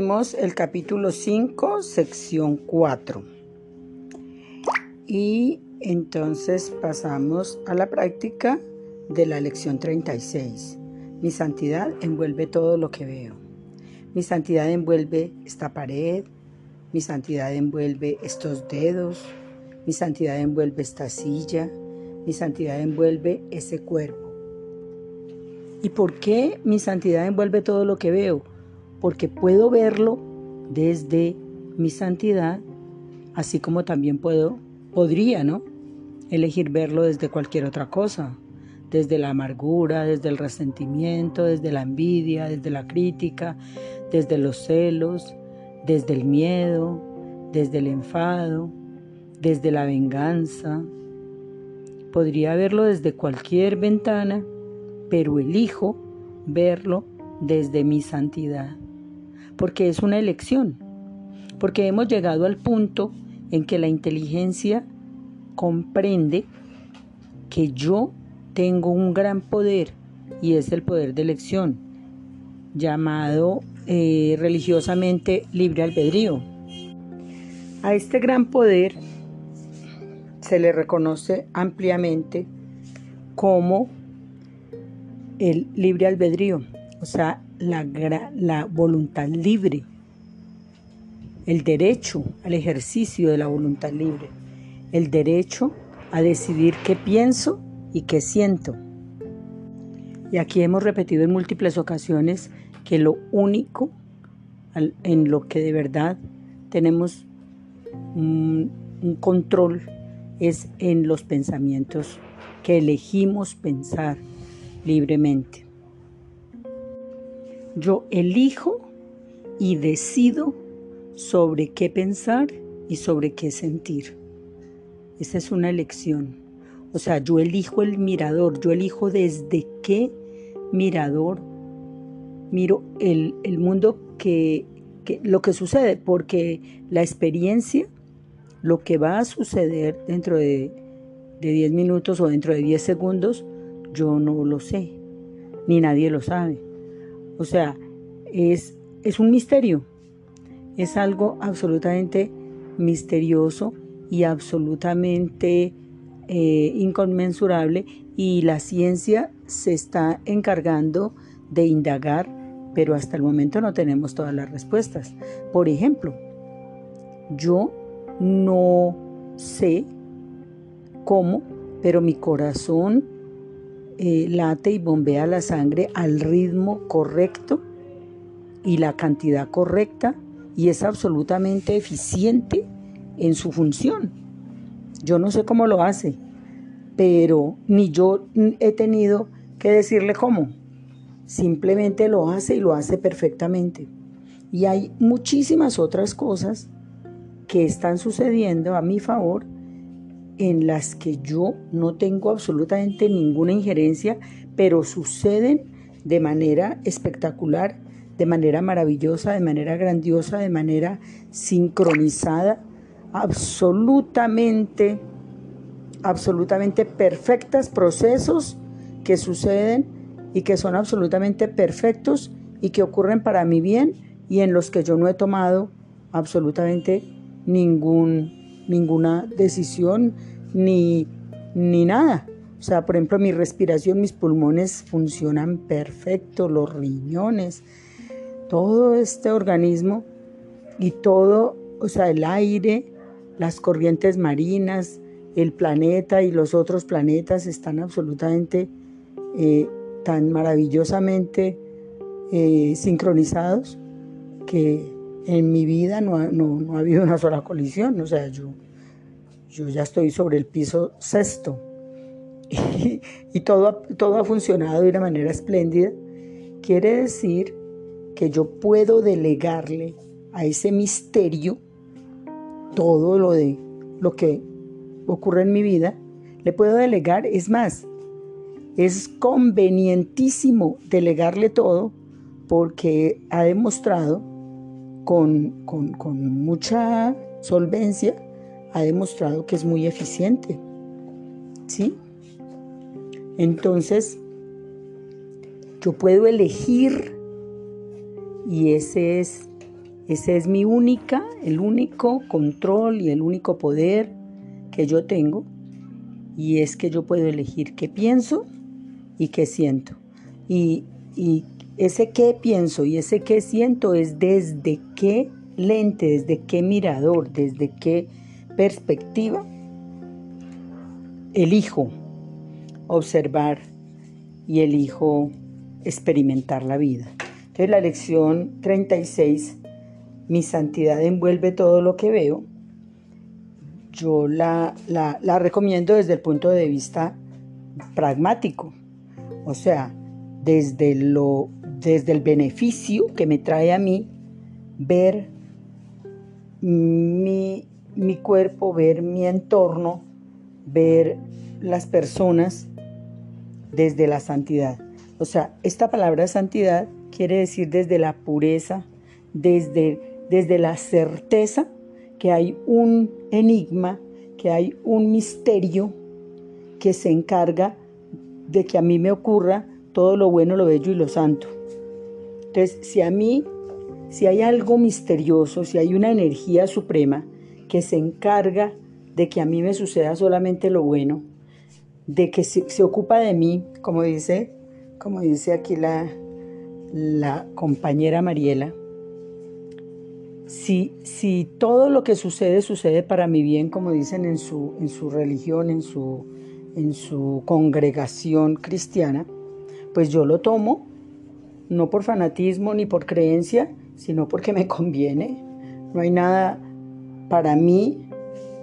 Leímos el capítulo 5, sección 4. Y entonces pasamos a la práctica de la lección 36. Mi santidad envuelve todo lo que veo. Mi santidad envuelve esta pared. Mi santidad envuelve estos dedos. Mi santidad envuelve esta silla. Mi santidad envuelve ese cuerpo. ¿Y por qué mi santidad envuelve todo lo que veo? Porque puedo verlo desde mi santidad, así como también puedo, podría, ¿no? Elegir verlo desde cualquier otra cosa, desde la amargura, desde el resentimiento, desde la envidia, desde la crítica, desde los celos, desde el miedo, desde el enfado, desde la venganza. Podría verlo desde cualquier ventana pero elijo verlo desde mi santidad, porque es una elección, porque hemos llegado al punto en que la inteligencia comprende que yo tengo un gran poder y es el poder de elección, llamado eh, religiosamente libre albedrío. A este gran poder se le reconoce ampliamente como el libre albedrío, o sea, la, voluntad libre, el derecho al ejercicio de la voluntad libre, el derecho a decidir qué pienso y qué siento. Y aquí hemos repetido en múltiples ocasiones que lo único en lo que de verdad tenemos un, un control es en los pensamientos que elegimos pensar libremente. Yo elijo y decido sobre qué pensar y sobre qué sentir. Esa es una elección. O sea, yo elijo el mirador, yo elijo desde qué mirador miro el, mundo que, lo que sucede, porque la experiencia, lo que va a suceder dentro de, de 10 minutos o dentro de 10 segundos, yo no lo sé, ni nadie lo sabe. O sea, es, es un misterio, es algo absolutamente misterioso y absolutamente eh, inconmensurable y la ciencia se está encargando de indagar, pero hasta el momento no tenemos todas las respuestas. Por ejemplo, yo no sé cómo, pero mi corazón eh, late y bombea la sangre al ritmo correcto y la cantidad correcta y es absolutamente eficiente en su función. Yo no sé cómo lo hace, pero ni yo he tenido que decirle cómo. Simplemente lo hace y lo hace perfectamente. Y hay muchísimas otras cosas que están sucediendo a mi favor en las que yo no tengo absolutamente ninguna injerencia, pero suceden de manera espectacular, de manera maravillosa, de manera grandiosa, de manera sincronizada, absolutamente, absolutamente perfectas procesos que suceden y que son absolutamente perfectos y que ocurren para mi bien y en los que yo no he tomado absolutamente ningún ninguna decisión ni, ni nada. O sea, por ejemplo, mi respiración, mis pulmones funcionan perfecto, los riñones, todo este organismo y todo, o sea, el aire, las corrientes marinas, el planeta y los otros planetas están absolutamente eh, tan maravillosamente eh, sincronizados que en mi vida no ha, habido una sola colisión, o sea, yo, yo ya estoy sobre el piso sexto. Y, todo, todo ha funcionado de una manera espléndida, quiere decir que yo puedo delegarle a ese misterio todo lo de lo que ocurre en mi vida, le puedo delegar, es más, es convenientísimo delegarle todo porque ha demostrado con, mucha solvencia, ha demostrado que es muy eficiente. ¿Sí? Entonces, yo puedo elegir y ese es Ese es mi única, el único control y el único poder que yo tengo. Y es que yo puedo elegir qué pienso y qué siento. Y, y ese qué pienso y ese qué siento es desde qué lente, desde qué mirador, desde qué perspectiva elijo observar y elijo experimentar la vida. Entonces la lección 36, mi santidad envuelve todo lo que veo, yo la, la, recomiendo desde el punto de vista pragmático, o sea, desde, lo, desde el beneficio que me trae a mí ver mi, mi cuerpo, ver mi entorno, ver las personas desde la santidad. O sea, esta palabra santidad quiere decir desde la pureza, desde, desde la certeza que hay un enigma, que hay un misterio que se encarga de que a mí me ocurra todo lo bueno, lo bello y lo santo. Entonces, si a mí, si hay algo misterioso, si hay una energía suprema que se encarga de que a mí me suceda solamente lo bueno, de que se, ocupa de mí, como dice, como dice aquí la, la compañera Mariela, si, si, todo lo que sucede sucede para mi bien, como dicen en su, en su religión, en su, en su congregación cristiana, pues yo lo tomo, no por fanatismo ni por creencia, sino porque me conviene. No hay nada para mí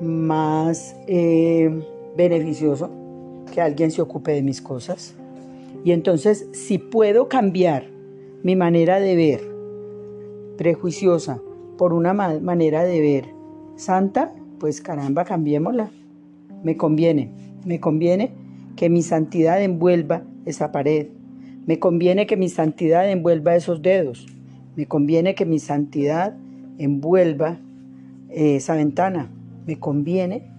más eh, beneficioso que alguien se ocupe de mis cosas. Y entonces, si puedo cambiar mi manera de ver prejuiciosa por una manera de ver santa, pues caramba, cambiémosla. Me conviene, me conviene que mi santidad envuelva esa pared. Me conviene que mi santidad envuelva esos dedos. Me conviene que mi santidad envuelva eh, esa ventana. Me conviene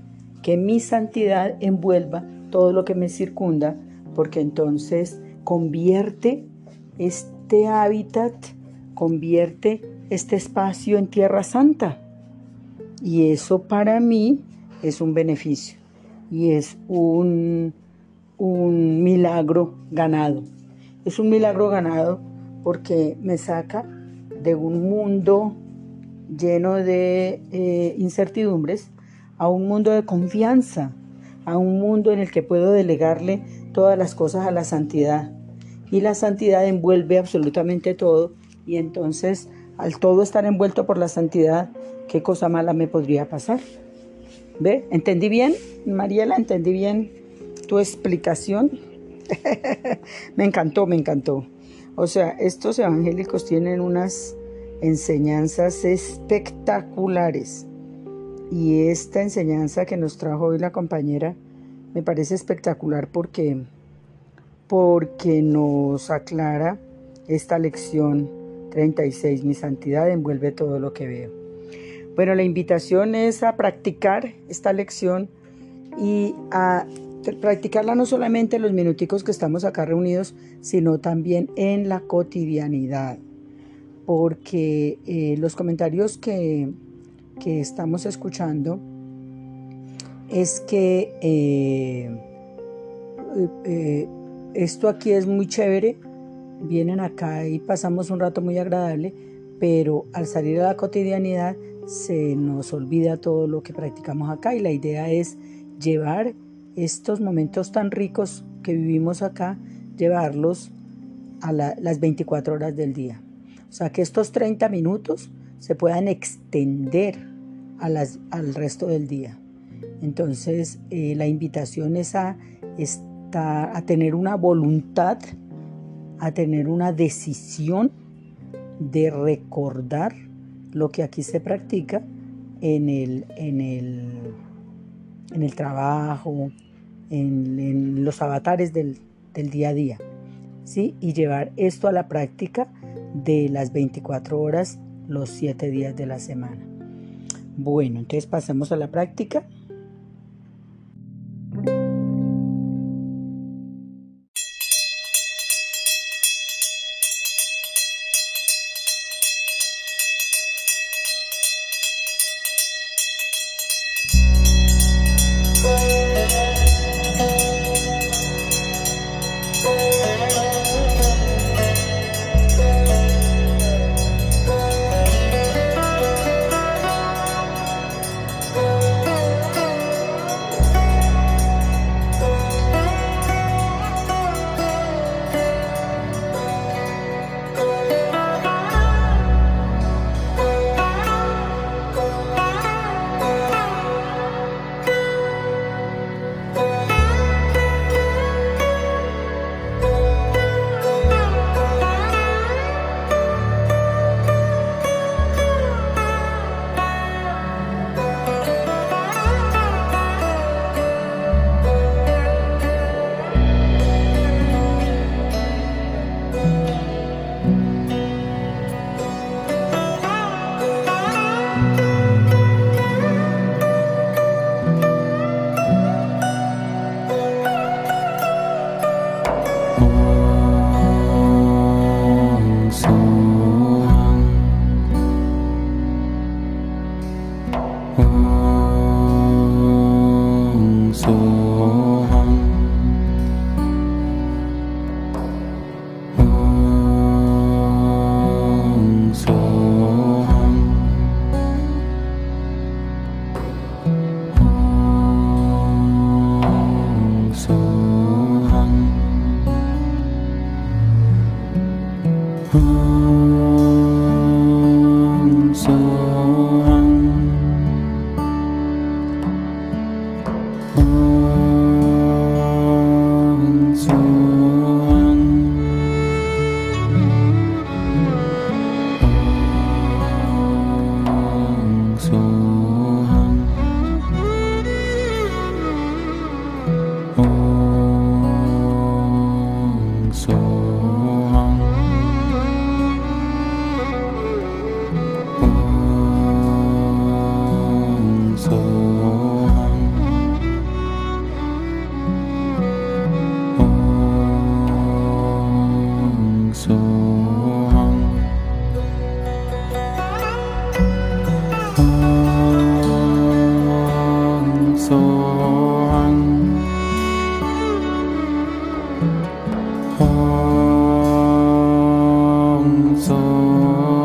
que mi santidad envuelva todo lo que me circunda, porque entonces convierte este hábitat, convierte este espacio en tierra santa. Y eso para mí es un beneficio y es un, un milagro ganado. Es un milagro ganado porque me saca de un mundo lleno de eh, incertidumbres a un mundo de confianza, a un mundo en el que puedo delegarle todas las cosas a la santidad. Y la santidad envuelve absolutamente todo y entonces al todo estar envuelto por la santidad, ¿qué cosa mala me podría pasar? ¿Ve? ¿Entendí bien, Mariela? ¿Entendí bien tu explicación? me encantó, me encantó. O sea, estos evangélicos tienen unas enseñanzas espectaculares. Y esta enseñanza que nos trajo hoy la compañera me parece espectacular porque, porque nos aclara esta lección 36. Mi santidad envuelve todo lo que veo. Bueno, la invitación es a practicar esta lección y a practicarla no solamente en los minuticos que estamos acá reunidos, sino también en la cotidianidad. Porque eh, los comentarios que, que estamos escuchando es que eh, eh, esto aquí es muy chévere, vienen acá y pasamos un rato muy agradable, pero al salir a la cotidianidad se nos olvida todo lo que practicamos acá y la idea es llevar estos momentos tan ricos que vivimos acá, llevarlos a las 24 horas del día. O sea, que estos 30 minutos se puedan extender al resto del día. Entonces, eh, la invitación es a, tener una voluntad, a tener una decisión de recordar lo que aquí se practica en el, en el trabajo, en, los avatares del, del, día a día. ¿sí? Y llevar esto a la práctica de las 24 horas, los 7 días de la semana. Bueno, entonces pasemos a la práctica. Oh.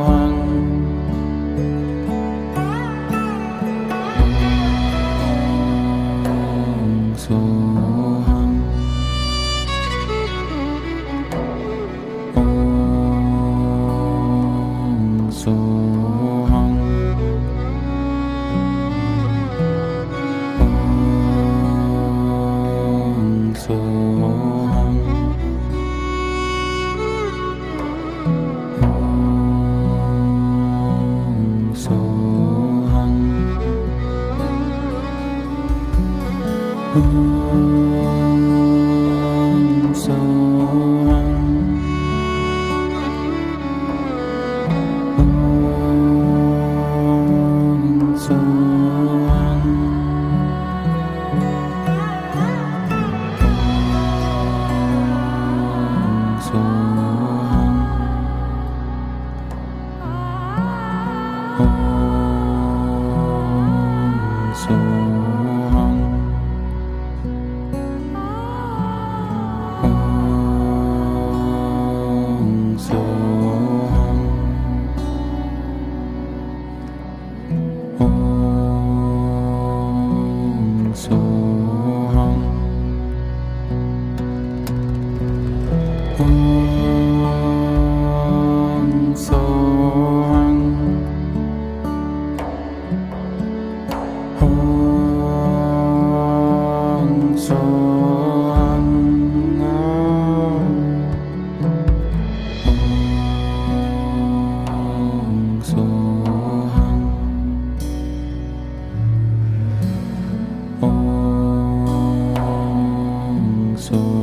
Ooh. So.